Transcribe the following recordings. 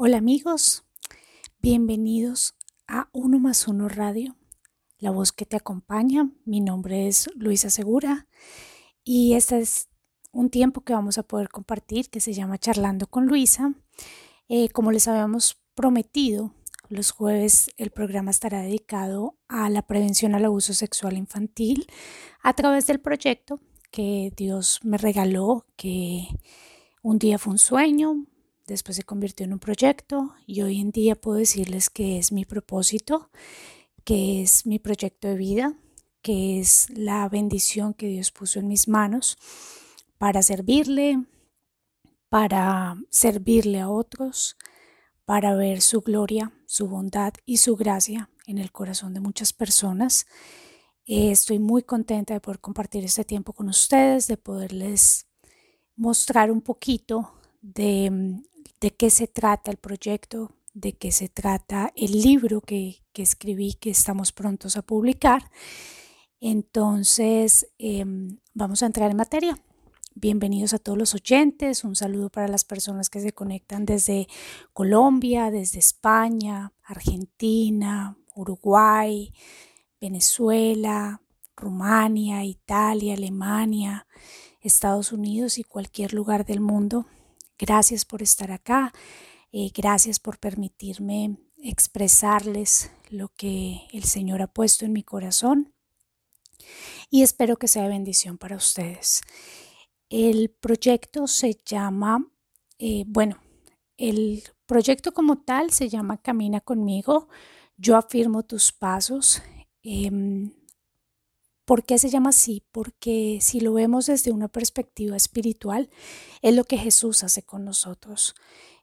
Hola amigos, bienvenidos a Uno más Uno Radio, la voz que te acompaña. Mi nombre es Luisa Segura y este es un tiempo que vamos a poder compartir que se llama Charlando con Luisa. Eh, como les habíamos prometido, los jueves el programa estará dedicado a la prevención al abuso sexual infantil a través del proyecto que Dios me regaló, que un día fue un sueño, después se convirtió en un proyecto y hoy en día puedo decirles que es mi propósito, que es mi proyecto de vida, que es la bendición que Dios puso en mis manos para servirle, para servirle a otros, para ver su gloria, su bondad y su gracia en el corazón de muchas personas. Eh, estoy muy contenta de poder compartir este tiempo con ustedes, de poderles mostrar un poquito de de qué se trata el proyecto, de qué se trata el libro que, escribí, que estamos prontos a publicar. Entonces, em, vamos a entrar en materia. Bienvenidos a todos los oyentes, un saludo para las personas que se conectan desde Colombia, desde España, Argentina, Uruguay, Venezuela, Rumania, Italia, Alemania, Estados Unidos y cualquier lugar del mundo Gracias por estar acá. Eh, gracias por permitirme expresarles lo que el Señor ha puesto en mi corazón. Y espero que sea bendición para ustedes. El proyecto se llama, eh, bueno, el proyecto como tal se llama Camina conmigo. Yo afirmo tus pasos. Em, ¿Por qué se llama así? Porque si lo vemos desde una perspectiva espiritual, es lo que Jesús hace con nosotros.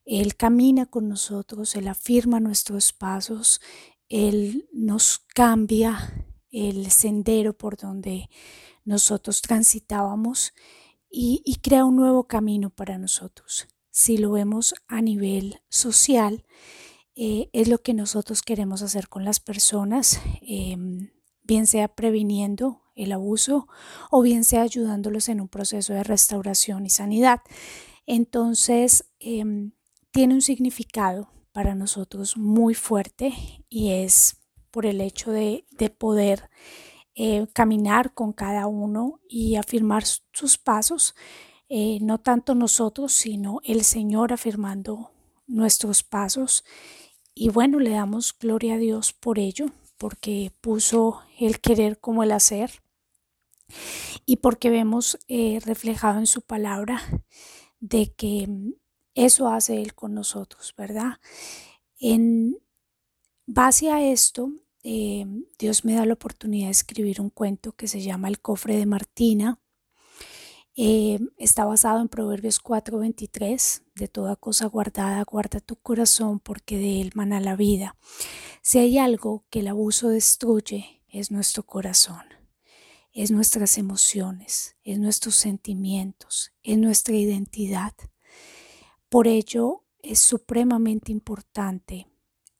Él camina con nosotros, Él afirma nuestros pasos, Él nos cambia el sendero por donde nosotros transitábamos y, crea un nuevo camino para nosotros. Si lo vemos a nivel social, eh, es lo que nosotros queremos hacer con las personas. Em, bien sea previniendo el abuso o bien sea ayudándolos en un proceso de restauración y sanidad. Entonces, em, tiene un significado para nosotros muy fuerte y es por el hecho de, poder eh, caminar con cada uno y afirmar sus pasos, eh, no tanto nosotros, sino el Señor afirmando nuestros pasos. Y bueno, le damos gloria a Dios por ello, porque puso el querer como el hacer y porque vemos eh, reflejado en su palabra de que eso hace Él con nosotros, ¿verdad? En base a esto, eh, Dios me da la oportunidad de escribir un cuento que se llama El cofre de Martina. Eh, está basado en Proverbios 4:23, de toda cosa guardada, guarda tu corazón porque de él mana la vida. Si hay algo que el abuso destruye, es nuestro corazón, es nuestras emociones, es nuestros sentimientos, es nuestra identidad. Por ello es supremamente importante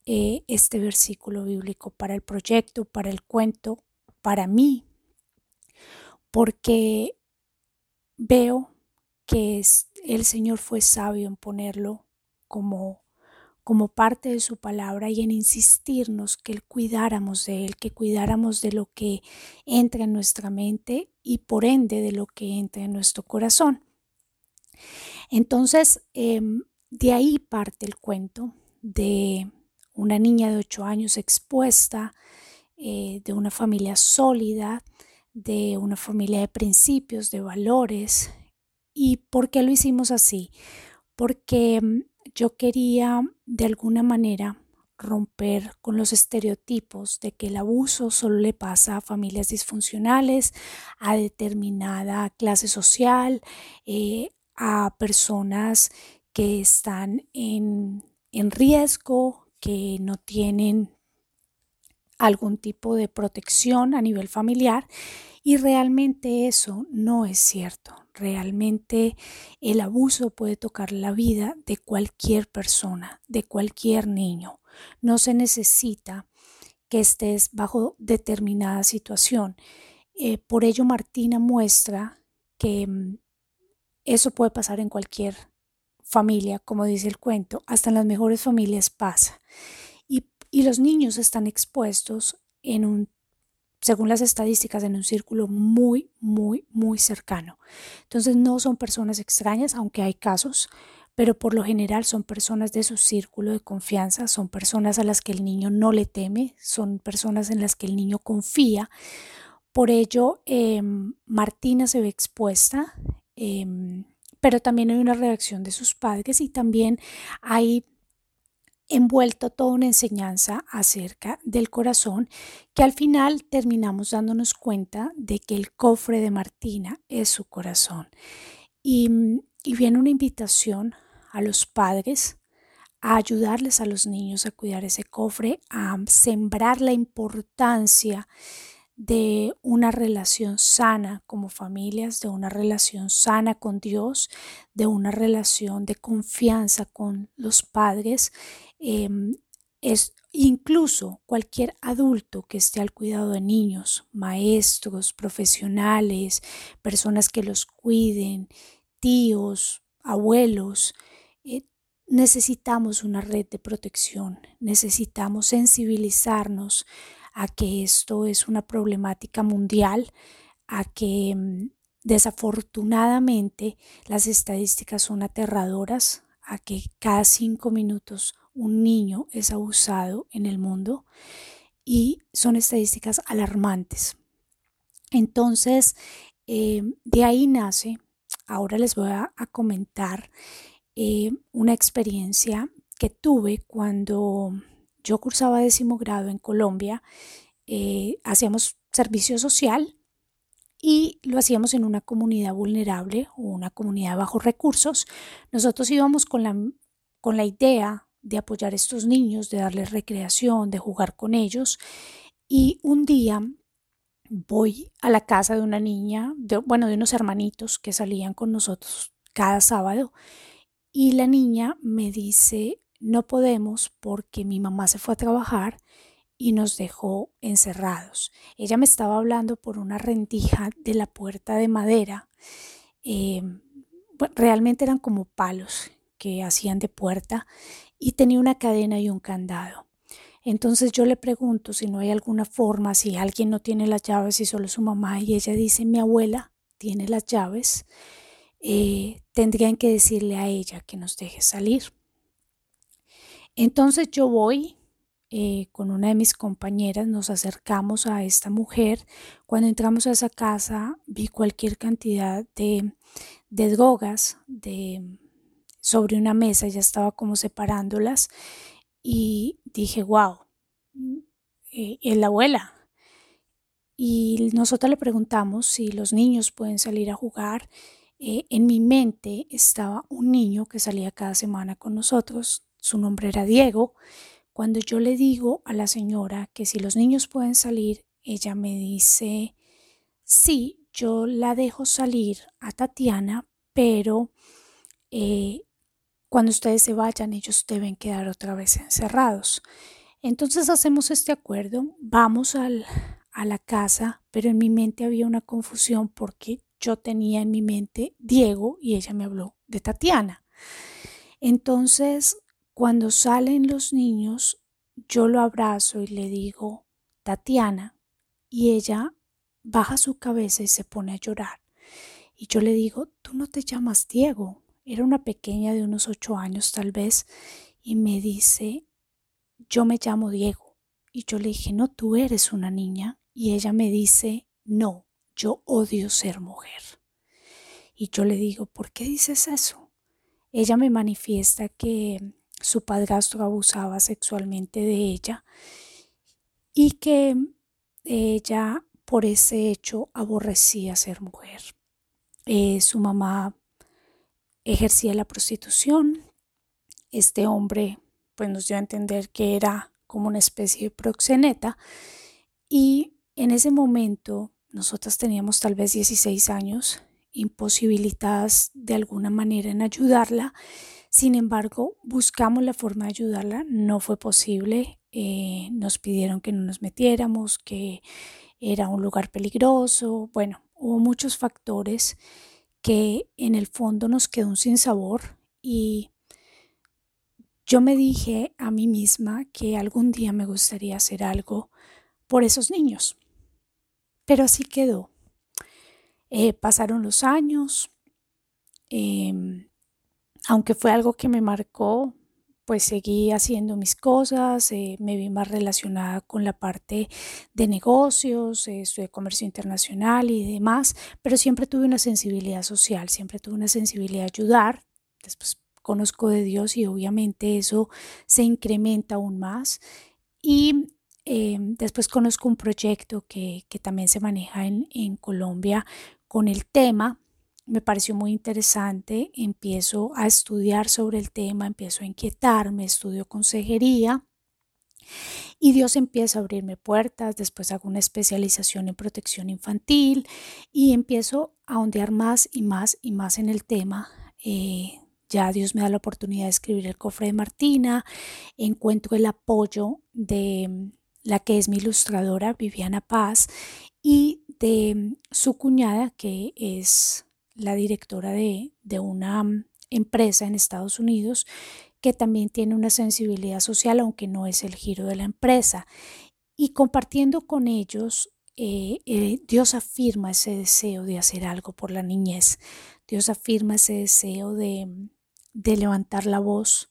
eh, este versículo bíblico para el proyecto, para el cuento, para mí, porque veo que el Señor fue sabio en ponerlo como como parte de su palabra y en insistirnos que cuidáramos de Él, que cuidáramos de lo que entra en nuestra mente y por ende de lo que entra en nuestro corazón. Entonces, em, de ahí parte el cuento de una niña de ocho años expuesta, eh, de una familia sólida, de una familia de principios, de valores. ¿Y por qué lo hicimos así? Porque em, yo quería de alguna manera romper con los estereotipos de que el abuso solo le pasa a familias disfuncionales, a determinada clase social, eh, a personas que están en, en riesgo, que no tienen algún tipo de protección a nivel familiar y realmente eso no es cierto. Realmente el abuso puede tocar la vida de cualquier persona, de cualquier niño. No se necesita que estés bajo determinada situación. Eh, por ello, Martina muestra que mm, eso puede pasar en cualquier familia, como dice el cuento, hasta en las mejores familias pasa. Y, y los niños están expuestos en un según las estadísticas, en un círculo muy, muy, muy cercano. Entonces no son personas extrañas, aunque hay casos, pero por lo general son personas de su círculo de confianza, son personas a las que el niño no le teme, son personas en las que el niño confía. Por ello, em, Martina se ve expuesta, em, pero también hay una reacción de sus padres y también hay envuelto toda una enseñanza acerca del corazón que al final terminamos dándonos cuenta de que el cofre de Martina es su corazón. Y, y viene una invitación a los padres a ayudarles a los niños a cuidar ese cofre, a sembrar la importancia de una relación sana como familias, de una relación sana con Dios, de una relación de confianza con los padres. Em, es incluso cualquier adulto que esté al cuidado de niños, maestros, profesionales, personas que los cuiden, tíos, abuelos, eh, necesitamos una red de protección, necesitamos sensibilizarnos a que esto es una problemática mundial, a que mm, desafortunadamente las estadísticas son aterradoras, a que cada cinco minutos un niño es abusado en el mundo y son estadísticas alarmantes. Entonces, eh, de ahí nace, ahora les voy a, comentar eh, una experiencia que tuve cuando yo cursaba décimo grado en Colombia, eh, hacíamos servicio social y lo hacíamos en una comunidad vulnerable o una comunidad de bajos recursos. Nosotros íbamos con la, con la idea de apoyar a estos niños, de darles recreación, de jugar con ellos. Y un día voy a la casa de una niña, de, bueno, de unos hermanitos que salían con nosotros cada sábado. Y la niña me dice, no podemos porque mi mamá se fue a trabajar y nos dejó encerrados. Ella me estaba hablando por una rendija de la puerta de madera. Eh, realmente eran como palos que hacían de puerta y tenía una cadena y un candado. Entonces yo le pregunto si no hay alguna forma, si alguien no tiene las llaves y solo su mamá y ella dice mi abuela tiene las llaves, eh, tendrían que decirle a ella que nos deje salir. Entonces yo voy eh, con una de mis compañeras, nos acercamos a esta mujer. Cuando entramos a esa casa vi cualquier cantidad de, drogas de, sobre una mesa, ya estaba como separándolas y dije, wow, eh, es la abuela. Y nosotros le preguntamos si los niños pueden salir a jugar. Eh, en mi mente estaba un niño que salía cada semana con nosotros, su nombre era Diego. Cuando yo le digo a la señora que si los niños pueden salir, ella me dice, sí, yo la dejo salir a Tatiana, pero eh, cuando ustedes se vayan, ellos deben quedar otra vez encerrados. Entonces hacemos este acuerdo, vamos al, a la casa, pero en mi mente había una confusión porque yo tenía en mi mente Diego y ella me habló de Tatiana. Entonces cuando salen los niños, yo lo abrazo y le digo, Tatiana, y ella baja su cabeza y se pone a llorar. Y yo le digo, tú no te llamas Diego. Era una pequeña de unos ocho años tal vez, y me dice, yo me llamo Diego. Y yo le dije, no, tú eres una niña. Y ella me dice, no, yo odio ser mujer. Y yo le digo, ¿por qué dices eso? Ella me manifiesta que su padrastro abusaba sexualmente de ella y que ella por ese hecho aborrecía ser mujer. Eh, su mamá ejercía la prostitución. Este hombre pues nos dio a entender que era como una especie de proxeneta. Y en ese momento nosotras teníamos tal vez 16 años imposibilitadas de alguna manera en ayudarla. Sin embargo, buscamos la forma de ayudarla, no fue posible, eh, nos pidieron que no nos metiéramos, que era un lugar peligroso, bueno, hubo muchos factores que en el fondo nos quedó un sinsabor y yo me dije a mí misma que algún día me gustaría hacer algo por esos niños. Pero así quedó. Eh, pasaron los años, em, aunque fue algo que me marcó, pues seguí haciendo mis cosas, eh, me vi más relacionada con la parte de negocios, eh, comercio internacional y demás, pero siempre tuve una sensibilidad social, siempre tuve una sensibilidad a ayudar. Después conozco de Dios y obviamente eso se incrementa aún más. Y em, después conozco un proyecto que, también se maneja en, en Colombia con el tema me pareció muy interesante, empiezo a estudiar sobre el tema, empiezo a inquietarme, estudio consejería y Dios empieza a abrirme puertas, después hago una especialización en protección infantil y empiezo a ondear más y más y más en el tema. Eh, ya Dios me da la oportunidad de escribir el cofre de Martina, encuentro el apoyo de la que es mi ilustradora, Viviana Paz, y de su cuñada, que es la directora de, una mm, empresa en Estados Unidos que también tiene una sensibilidad social, aunque no es el giro de la empresa. Y compartiendo con ellos, eh, eh, Dios afirma ese deseo de hacer algo por la niñez. Dios afirma ese deseo de, de levantar la voz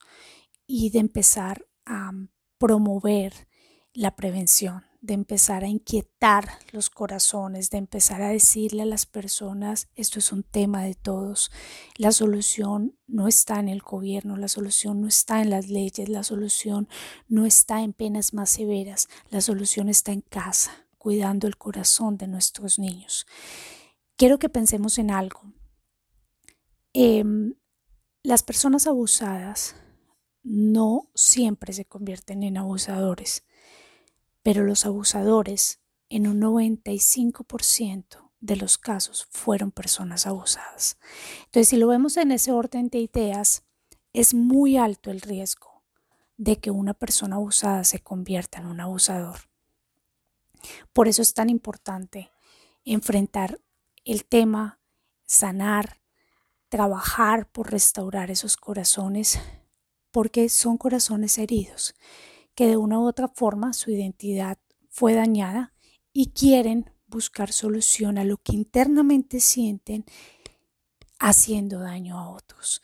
y de empezar a promover la prevención de empezar a inquietar los corazones, de empezar a decirle a las personas, esto es un tema de todos, la solución no está en el gobierno, la solución no está en las leyes, la solución no está en penas más severas, la solución está en casa, cuidando el corazón de nuestros niños. Quiero que pensemos en algo. Em, las personas abusadas no siempre se convierten en abusadores pero los abusadores en un 95% de los casos fueron personas abusadas. Entonces, si lo vemos en ese orden de ideas, es muy alto el riesgo de que una persona abusada se convierta en un abusador. Por eso es tan importante enfrentar el tema, sanar, trabajar por restaurar esos corazones, porque son corazones heridos que de una u otra forma su identidad fue dañada y quieren buscar solución a lo que internamente sienten haciendo daño a otros.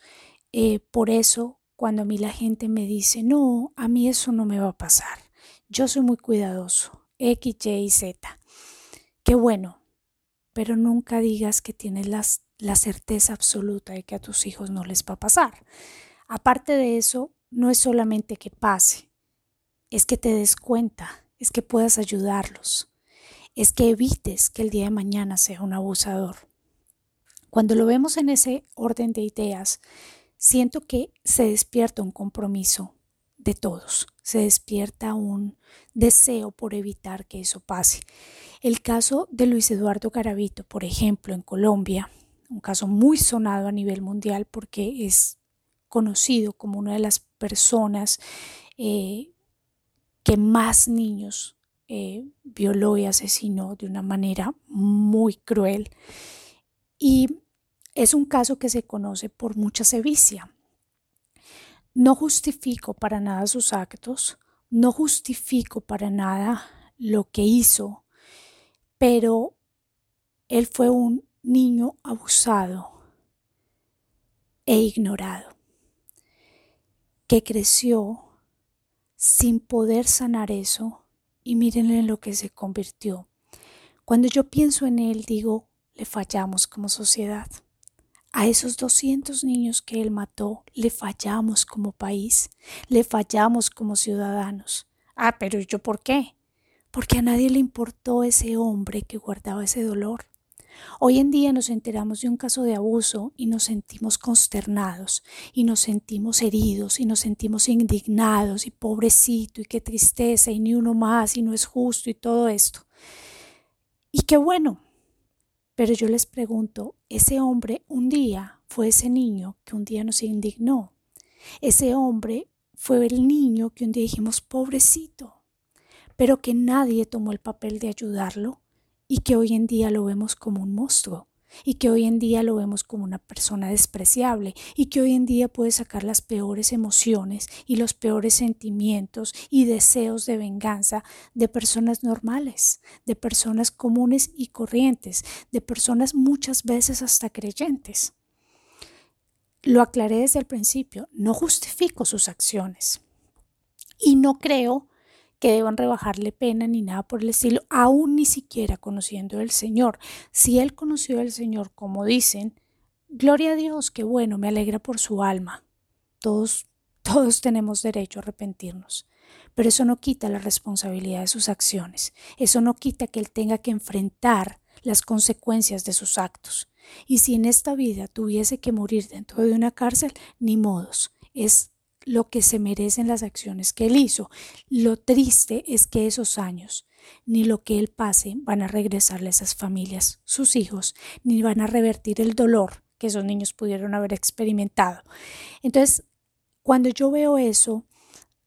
Eh, por eso, cuando a mí la gente me dice, no, a mí eso no me va a pasar, yo soy muy cuidadoso, X, Y Z, qué bueno, pero nunca digas que tienes la certeza absoluta de que a tus hijos no les va a pasar. Aparte de eso, no es solamente que pase, es que te des cuenta, es que puedas ayudarlos, es que evites que el día de mañana sea un abusador. Cuando lo vemos en ese orden de ideas, siento que se despierta un compromiso de todos, se despierta un deseo por evitar que eso pase. El caso de Luis Eduardo Garavito, por ejemplo, en Colombia, un caso muy sonado a nivel mundial porque es conocido como una de las personas eh, que más niños eh, violó y asesinó de una manera muy cruel. Y es un caso que se conoce por mucha sevicia. No justifico para nada sus actos, no justifico para nada lo que hizo, pero él fue un niño abusado e ignorado, que creció sin poder sanar eso y miren en lo que se convirtió. Cuando yo pienso en él, digo, le fallamos como sociedad. A esos 200 niños que él mató, le fallamos como país, le fallamos como ciudadanos. Ah, pero ¿yo por qué? Porque a nadie le importó ese hombre que guardaba ese dolor. Hoy en día nos enteramos de un caso de abuso y nos sentimos consternados y nos sentimos heridos y nos sentimos indignados y pobrecito y qué tristeza y ni uno más y no es justo y todo esto. Y qué bueno. Pero yo les pregunto, ese hombre un día fue ese niño que un día nos indignó. Ese hombre fue el niño que un día dijimos pobrecito, pero que nadie tomó el papel de ayudarlo y que hoy en día lo vemos como un monstruo. y que hoy en día lo vemos como una persona despreciable y que hoy en día puede sacar las peores emociones y los peores sentimientos y deseos de venganza de personas normales, de personas comunes y corrientes, de personas muchas veces hasta creyentes. Lo aclaré desde el principio, no justifico sus acciones y no creo que deban rebajarle pena ni nada por el estilo, aún ni siquiera conociendo al Señor. Si Él conoció al Señor, como dicen, gloria a Dios, qué bueno, me alegra por su alma. Todos, todos tenemos derecho a arrepentirnos. Pero eso no quita la responsabilidad de sus acciones. Eso no quita que Él tenga que enfrentar las consecuencias de sus actos. Y si en esta vida tuviese que morir dentro de una cárcel, ni modos. Es lo que se merecen las acciones que él hizo. Lo triste es que esos años, ni lo que él pase, van a regresarle a esas familias, sus hijos, ni van a revertir el dolor que esos niños pudieron haber experimentado. Entonces, cuando yo veo eso,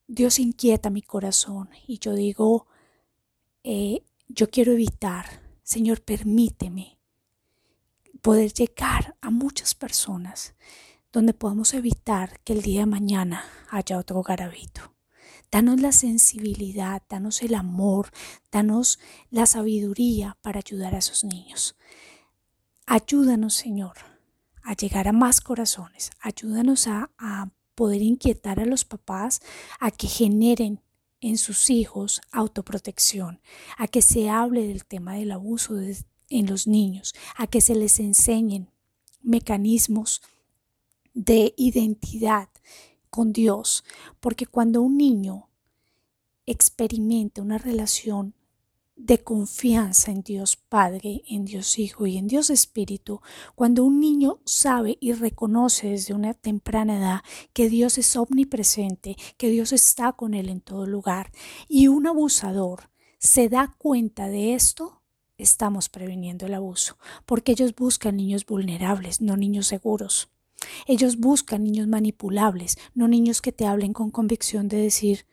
Dios inquieta mi corazón y yo digo, eh, yo quiero evitar, Señor, permíteme poder llegar a muchas personas donde podamos evitar que el día de mañana haya otro garabito. Danos la sensibilidad, danos el amor, danos la sabiduría para ayudar a esos niños. Ayúdanos, Señor, a llegar a más corazones. Ayúdanos a, a poder inquietar a los papás a que generen en sus hijos autoprotección, a que se hable del tema del abuso en los niños, a que se les enseñen mecanismos de identidad con Dios, porque cuando un niño experimenta una relación de confianza en Dios Padre, en Dios Hijo y en Dios Espíritu, cuando un niño sabe y reconoce desde una temprana edad que Dios es omnipresente, que Dios está con él en todo lugar, y un abusador se da cuenta de esto, estamos previniendo el abuso, porque ellos buscan niños vulnerables, no niños seguros. Ellos buscan niños manipulables, no niños que te hablen con convicción de decir,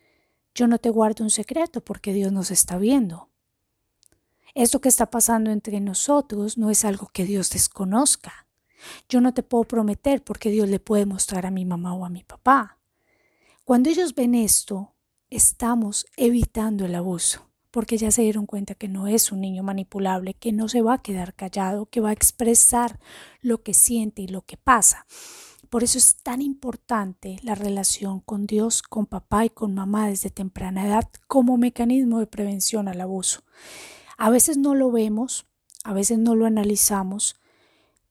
yo no te guardo un secreto porque Dios nos está viendo. Esto que está pasando entre nosotros no es algo que Dios desconozca. Yo no te puedo prometer porque Dios le puede mostrar a mi mamá o a mi papá. Cuando ellos ven esto, estamos evitando el abuso porque ya se dieron cuenta que no es un niño manipulable, que no se va a quedar callado, que va a expresar lo que siente y lo que pasa. Por eso es tan importante la relación con Dios, con papá y con mamá desde temprana edad como mecanismo de prevención al abuso. A veces no lo vemos, a veces no lo analizamos,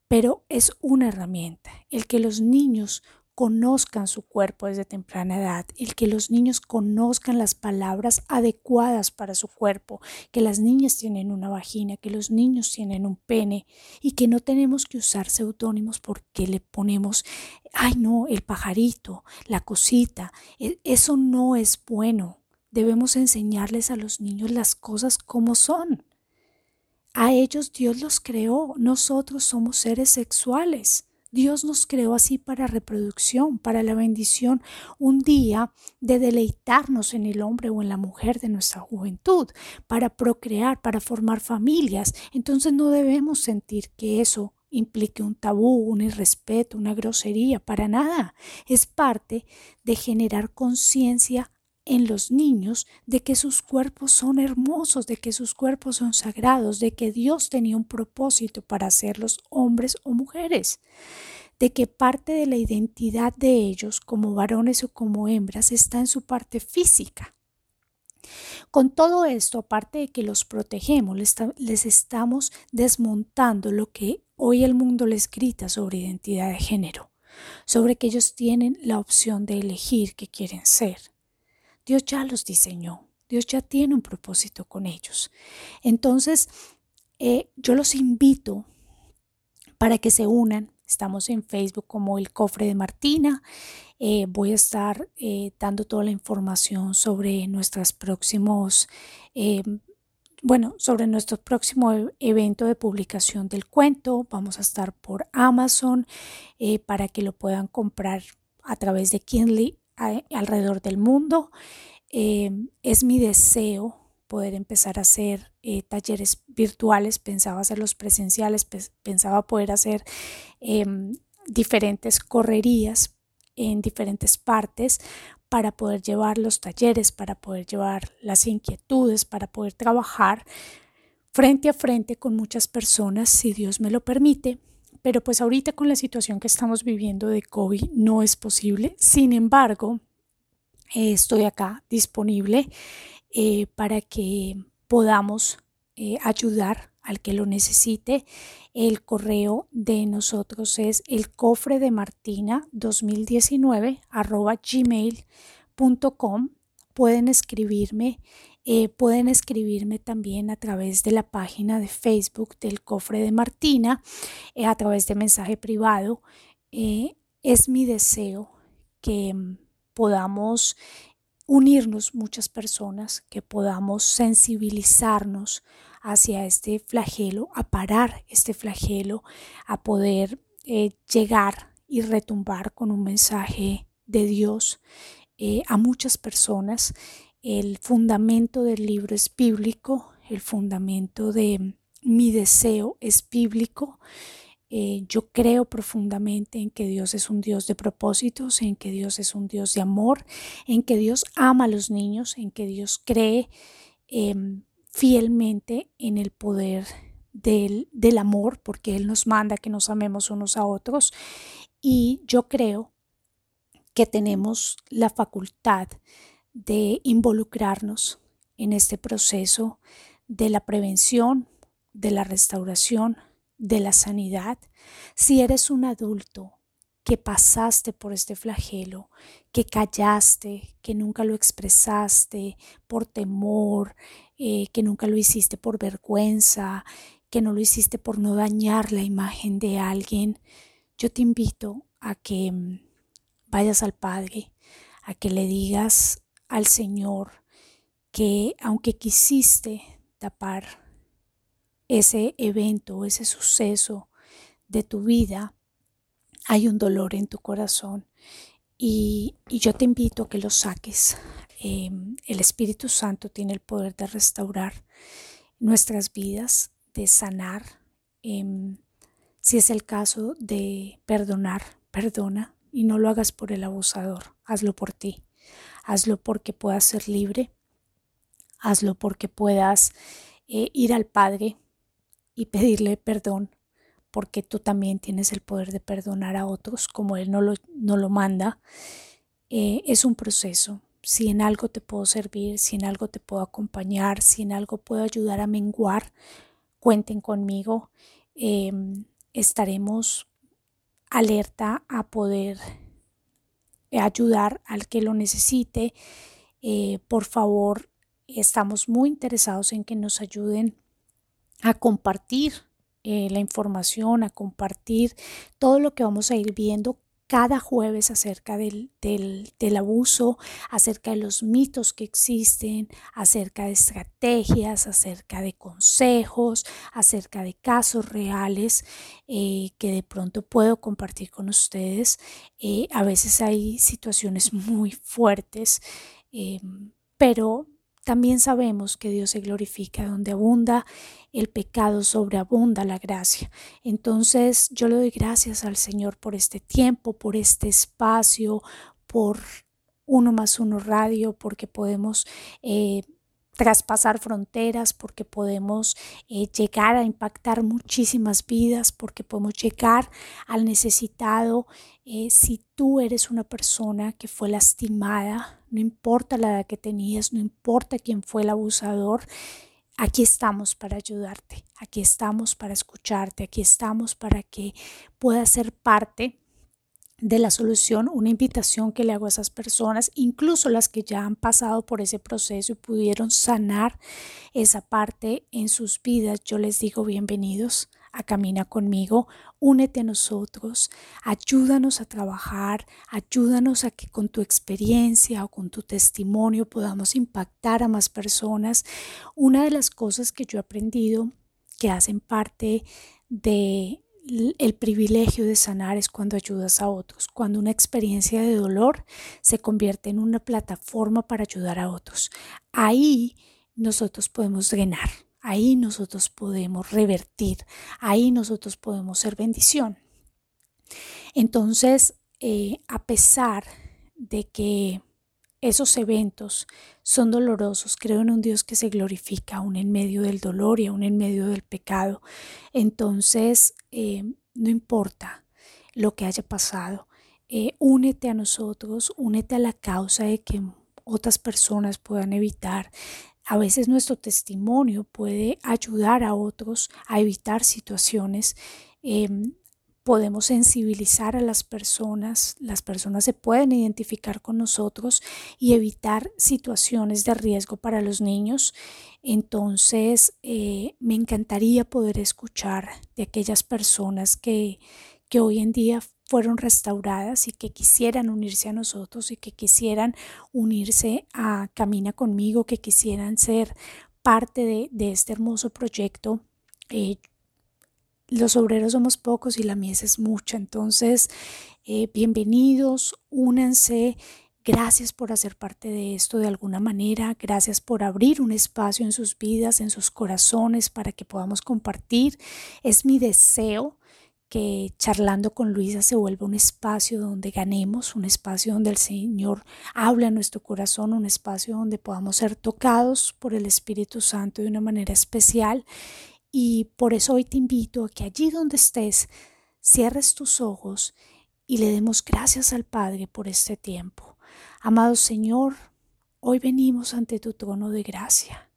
pero es una herramienta. El que los niños conozcan su cuerpo desde temprana edad, el que los niños conozcan las palabras adecuadas para su cuerpo, que las niñas tienen una vagina, que los niños tienen un pene y que no tenemos que usar seudónimos porque le ponemos, ay no, el pajarito, la cosita, e, eso no es bueno. Debemos enseñarles a los niños las cosas como son. A ellos Dios los creó, nosotros somos seres sexuales. Dios nos creó así para reproducción, para la bendición, un día de deleitarnos en el hombre o en la mujer de nuestra juventud, para procrear, para formar familias. Entonces no debemos sentir que eso implique un tabú, un irrespeto, una grosería, para nada. Es parte de generar conciencia en los niños de que sus cuerpos son hermosos, de que sus cuerpos son sagrados, de que Dios tenía un propósito para hacerlos hombres o mujeres, de que parte de la identidad de ellos como varones o como hembras está en su parte física. Con todo esto, aparte de que los protegemos, les estamos desmontando lo que hoy el mundo les grita sobre identidad de género, sobre que ellos tienen la opción de elegir qué quieren ser Dios ya los diseñó, Dios ya tiene un propósito con ellos. Entonces, eh, yo los invito para que se unan. Estamos en Facebook como el cofre de Martina. Eh, voy a estar eh, dando toda la información sobre nuestros próximos, bueno, sobre nuestro próximo e-, evento de publicación del cuento. Vamos a estar por Amazon para que lo puedan comprar a través de Kindle alrededor del mundo. Em, es mi deseo poder empezar a hacer eh, talleres virtuales, pensaba hacerlos presenciales, pensaba poder hacer em, diferentes correrías en diferentes partes para poder llevar los talleres, para poder llevar las inquietudes, para poder trabajar frente a frente con muchas personas, si Dios me lo permite. Pero pues ahorita con la situación que estamos viviendo de COVID no es posible. Sin embargo, eh, estoy acá disponible eh, para que podamos eh, ayudar al que lo necesite. El correo de nosotros es el cofre de martina 2019 arroba gmail.com. Pueden escribirme, eh, pueden escribirme también a través de la página de Facebook del cofre de Martina, eh, a través de mensaje privado. Eh, es mi deseo que mm, podamos unirnos muchas personas, que podamos sensibilizarnos hacia este flagelo, a parar este flagelo, a poder llegar y retumbar con un mensaje de Dios a muchas personas. El fundamento del libro es bíblico, el fundamento de mi deseo es bíblico. Eh, yo creo profundamente en que Dios es un Dios de propósitos, en que Dios es un Dios de amor, en que Dios ama a los niños, en que Dios cree em, fielmente en el poder del, del amor, porque Él nos manda que nos amemos unos a otros. Y yo creo que tenemos la facultad de involucrarnos en este proceso de la prevención, de la restauración, de la sanidad. Si eres un adulto que pasaste por este flagelo, que callaste, que nunca lo expresaste por temor, eh, que nunca lo hiciste por vergüenza, que no lo hiciste por no dañar la imagen de alguien, yo te invito a que mm, vayas al Padre, a que le digas al Señor que aunque quisiste tapar ese evento, ese suceso de tu vida, hay un dolor en tu corazón y, yo te invito a que lo saques. Em, el Espíritu Santo tiene el poder de restaurar nuestras vidas, de sanar. Em, si es el caso de perdonar, perdona y no lo hagas por el abusador, hazlo por ti. Hazlo porque puedas ser libre, hazlo porque puedas eh, ir al Padre y pedirle perdón porque tú también tienes el poder de perdonar a otros como Él no lo, no lo manda. Eh, es un proceso. Si en algo te puedo servir, si en algo te puedo acompañar, si en algo puedo ayudar a menguar, cuenten conmigo. Em, estaremos alerta a poder ayudar al que lo necesite. Eh, por favor, estamos muy interesados en que nos ayuden a compartir eh, la información, a compartir todo lo que vamos a ir viendo cada jueves acerca del, del, abuso, acerca de los mitos que existen, acerca de estrategias, acerca de consejos, acerca de casos reales eh, que de pronto puedo compartir con ustedes. Eh, a veces hay situaciones muy fuertes, pero también sabemos que Dios se glorifica donde abunda el pecado, sobreabunda la gracia. Entonces yo le doy gracias al Señor por este tiempo, por este espacio, por uno más uno radio, porque podemos eh, traspasar fronteras, porque podemos eh, llegar a impactar muchísimas vidas, porque podemos llegar al necesitado. Eh, si tú eres una persona que fue lastimada, no importa la edad que tenías, no importa quién fue el abusador, aquí estamos para ayudarte, aquí estamos para escucharte, aquí estamos para que puedas ser parte de la solución, una invitación que le hago a esas personas, incluso las que ya han pasado por ese proceso y pudieron sanar esa parte en sus vidas. Yo les digo bienvenidos a Camina conmigo, únete a nosotros, ayúdanos a trabajar, ayúdanos a que con tu experiencia o con tu testimonio podamos impactar a más personas. Una de las cosas que yo he aprendido que hacen parte de el privilegio de sanar es cuando ayudas a otros, cuando una experiencia de dolor se convierte en una plataforma para ayudar a otros. Ahí nosotros podemos drenar, ahí nosotros podemos revertir, ahí nosotros podemos ser bendición. Entonces, eh, a pesar de que esos eventos son dolorosos. Creo en un Dios que se glorifica aún en medio del dolor y aún en medio del pecado. Entonces, eh, no importa lo que haya pasado, eh, únete a nosotros, únete a la causa de que otras personas puedan evitar. A veces nuestro testimonio puede ayudar a otros a evitar situaciones em, podemos sensibilizar a las personas, las personas se pueden identificar con nosotros y evitar situaciones de riesgo para los niños. Entonces, eh, me encantaría poder escuchar de aquellas personas que, que hoy en día fueron restauradas y que quisieran unirse a nosotros y que quisieran unirse a Camina conmigo, que quisieran ser parte de, de este hermoso proyecto. Eh, los obreros somos pocos y la mies es mucha. Entonces, eh, bienvenidos, únanse. Gracias por hacer parte de esto de alguna manera. Gracias por abrir un espacio en sus vidas, en sus corazones, para que podamos compartir. Es mi deseo que charlando con Luisa se vuelva un espacio donde ganemos, un espacio donde el Señor habla a nuestro corazón, un espacio donde podamos ser tocados por el Espíritu Santo de una manera especial y por eso hoy te invito a que allí donde estés, cierres tus ojos y le demos gracias al Padre por este tiempo. Amado Señor, hoy venimos ante tu trono de gracia.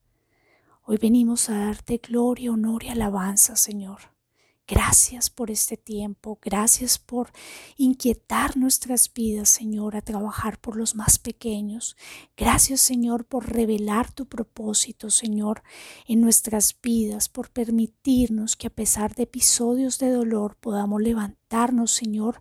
Hoy venimos a darte gloria, honor y alabanza, Señor. Gracias por este tiempo, gracias por inquietar nuestras vidas, Señor, a trabajar por los más pequeños. Gracias, Señor, por revelar tu propósito, Señor, en nuestras vidas, por permitirnos que a pesar de episodios de dolor podamos Señor,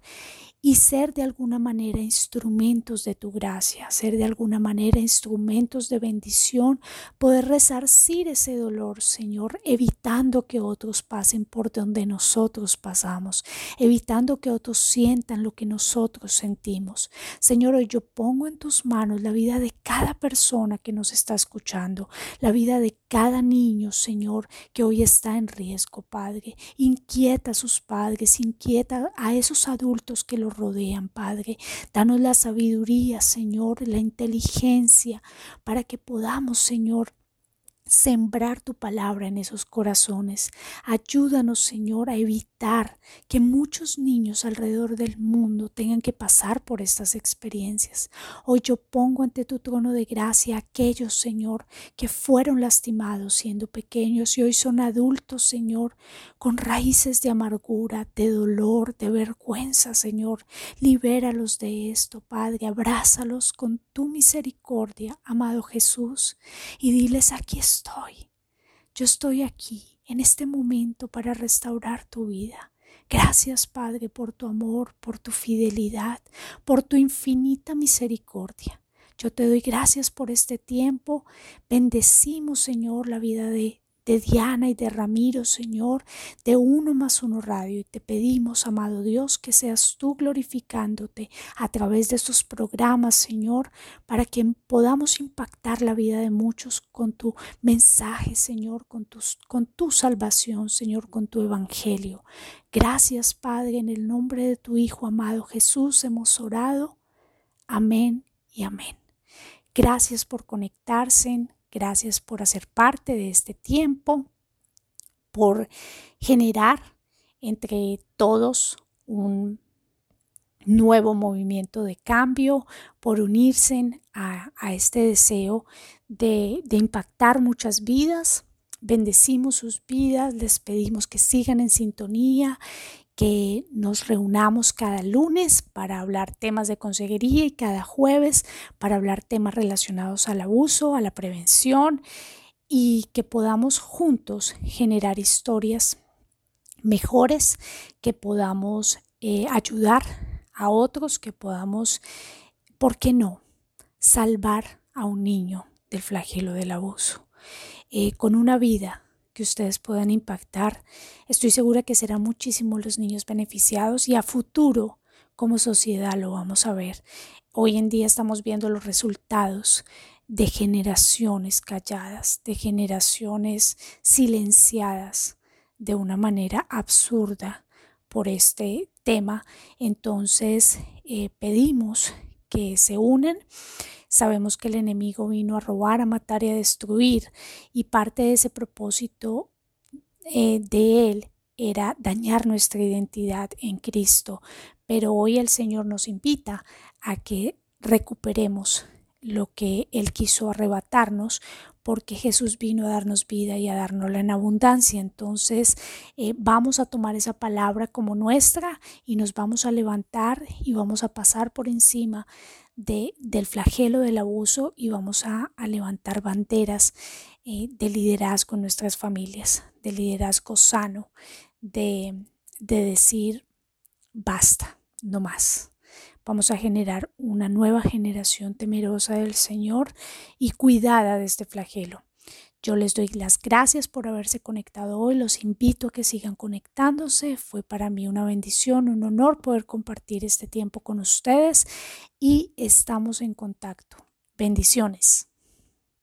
y ser de alguna manera instrumentos de tu gracia, ser de alguna manera instrumentos de bendición, poder resarcir ese dolor, Señor, evitando que otros pasen por donde nosotros pasamos, evitando que otros sientan lo que nosotros sentimos. Señor, hoy yo pongo en tus manos la vida de cada persona que nos está escuchando, la vida de cada niño, Señor, que hoy está en riesgo, Padre. Inquieta a sus padres, inquieta a esos adultos que los rodean, Padre. Danos la sabiduría, Señor, la inteligencia, para que podamos, Señor, sembrar tu palabra en esos corazones. Ayúdanos, Señor, a evitar que muchos niños alrededor del mundo tengan que pasar por estas experiencias. Hoy yo pongo ante tu trono de gracia a aquellos, Señor, que fueron lastimados siendo pequeños y hoy son adultos, Señor, con raíces de amargura, de dolor, de vergüenza, Señor. Libéralos de esto, Padre. Abrázalos con tu misericordia, amado Jesús, y diles aquí estoy. Yo estoy aquí en este momento para restaurar tu vida. Gracias, Padre, por tu amor, por tu fidelidad, por tu infinita misericordia. Yo te doy gracias por este tiempo. Bendecimos, Señor, la vida de de Diana y de Ramiro, Señor, de uno más uno radio. Y te pedimos, amado Dios, que seas tú glorificándote a través de estos programas, Señor, para que podamos impactar la vida de muchos con tu mensaje, Señor, con, con tu salvación, Señor, con tu evangelio. Gracias, Padre, en el nombre de tu Hijo amado Jesús hemos orado. Amén y amén. Gracias por conectarse. Gracias por hacer parte de este tiempo, por generar entre todos un nuevo movimiento de cambio, por unirse a, este deseo de, de impactar muchas vidas. Bendecimos sus vidas, les pedimos que sigan en sintonía que nos reunamos cada lunes para hablar temas de consejería y cada jueves para hablar temas relacionados al abuso, a la prevención y que podamos juntos generar historias mejores, que podamos eh, ayudar a otros, que podamos, ¿por qué no?, salvar a un niño del flagelo del abuso, eh, con una vida que ustedes puedan impactar. Estoy segura que serán muchísimos los niños beneficiados y a futuro como sociedad lo vamos a ver. Hoy en día estamos viendo los resultados de generaciones calladas, de generaciones silenciadas de una manera absurda por este tema. Entonces eh, pedimos que se unen. Sabemos que el enemigo vino a robar, a matar y a destruir y parte de ese propósito eh, de él era dañar nuestra identidad en Cristo. Pero hoy el Señor nos invita a que recuperemos lo que Él quiso arrebatarnos, porque Jesús vino a darnos vida y a darnosla en abundancia. Entonces eh, vamos a tomar esa palabra como nuestra y nos vamos a levantar y vamos a pasar por encima de, del flagelo del abuso y vamos a, levantar banderas eh, de liderazgo en nuestras familias, de liderazgo sano, de, de decir basta, no más. Vamos a generar una nueva generación temerosa del Señor y cuidada de este flagelo. Yo les doy las gracias por haberse conectado hoy, los invito a que sigan conectándose. Fue para mí una bendición, un honor poder compartir este tiempo con ustedes y estamos en contacto. Bendiciones.